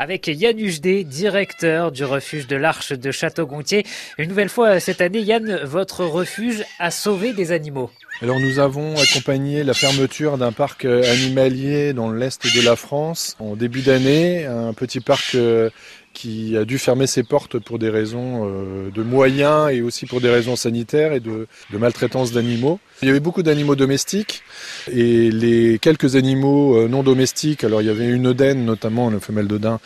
avec Yann Hugedé, directeur du refuge de l'Arche de Château-Gontier. Une nouvelle fois cette année, Yann, votre refuge a sauvé des animaux. Alors nous avons accompagné la fermeture d'un parc animalier dans l'est de la France en début d'année, un petit parc euh, qui a dû fermer ses portes pour des raisons euh, de moyens et aussi pour des raisons sanitaires et de, maltraitance d'animaux. Il y avait beaucoup d'animaux domestiques et les quelques animaux euh, non domestiques, alors il y avait une Oden notamment, une femelle d'Odin,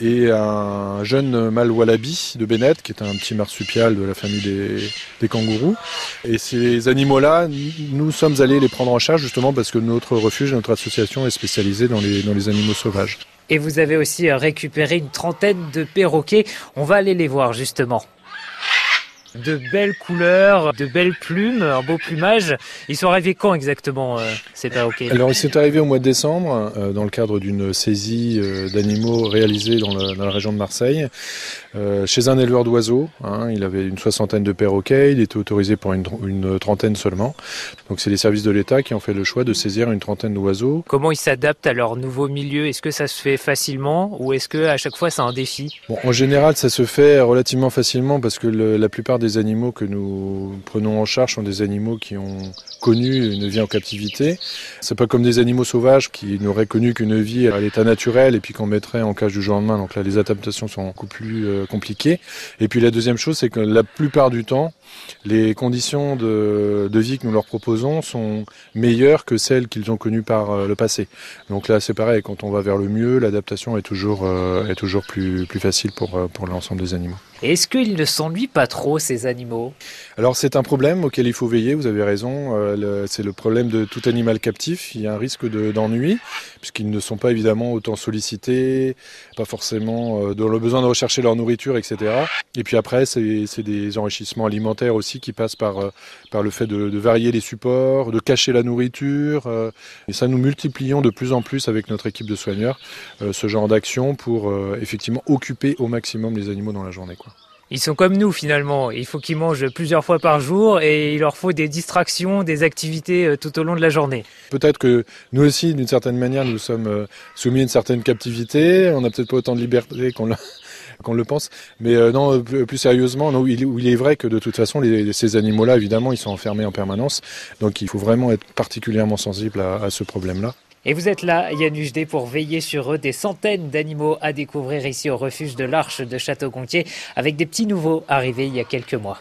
et un jeune mâle wallaby de Bennett, qui est un petit marsupial de la famille des, des kangourous. Et ces animaux-là, nous sommes allés les prendre en charge justement parce que notre refuge, notre association est spécialisée dans les, dans les animaux sauvages. Et vous avez aussi euh, récupéré une trentaine de perroquets. On va aller les voir justement de belles couleurs, de belles plumes, un beau plumage. Ils sont arrivés quand exactement euh, ces perroquets? Alors ils sont arrivés au mois de décembre euh, dans le cadre d'une saisie euh, d'animaux réalisée dans, la région de Marseille chez un éleveur d'oiseaux. Hein. il avait une soixantaine de perroquets, il était autorisé pour une, une trentaine seulement. Donc c'est les services de l'État qui ont fait le choix de saisir une trentaine d'oiseaux. Comment ils s'adaptent à leur nouveau milieu? Est-ce que ça se fait facilement ou est-ce que à chaque fois c'est un défi? Bon, En général ça se fait relativement facilement parce que la plupart des des animaux que nous prenons en charge sont des animaux qui ont connu une vie en captivité. C'est pas comme des animaux sauvages qui n'auraient connu qu'une vie à l'état naturel et puis qu'on mettrait en cage du jour au lendemain. Donc là, les adaptations sont beaucoup plus euh, compliquées. Et puis la deuxième chose, c'est que la plupart du temps, les conditions de, vie que nous leur proposons sont meilleures que celles qu'ils ont connues par euh, le passé. Donc là, c'est pareil, quand on va vers le mieux, l'adaptation est toujours, euh, est toujours plus, facile pour l'ensemble des animaux. Est-ce qu'ils ne s'ennuient pas trop, ces animaux? Alors c'est un problème auquel il faut veiller, vous avez raison. Euh, c'est le problème de tout animal captif. Il y a un risque d'ennui, puisqu'ils ne sont pas évidemment autant sollicités, pas forcément euh, dans le besoin de rechercher leur nourriture, etc. Et puis après, c'est des enrichissements alimentaires aussi qui passent par, euh, le fait de, de varier les supports, de cacher la nourriture. et ça, nous multiplions de plus en plus avec notre équipe de soigneurs ce genre d'action pour effectivement occuper au maximum les animaux dans la journée. Ils sont comme nous finalement. Il faut qu'ils mangent plusieurs fois par jour et il leur faut des distractions, des activités euh, tout au long de la journée. Peut-être que nous aussi, d'une certaine manière, nous sommes euh, soumis à une certaine captivité. On n'a peut-être pas autant de liberté qu'on le, pense. Mais euh, non, plus sérieusement, il, est vrai que de toute façon, ces animaux-là, évidemment, ils sont enfermés en permanence. Donc il faut vraiment être particulièrement sensible à ce problème-là. Et vous êtes là, Yann Hugedé, pour veiller sur eux. Des centaines d'animaux à découvrir ici au refuge de l'Arche de Château-Gontier, avec des petits nouveaux arrivés il y a quelques mois.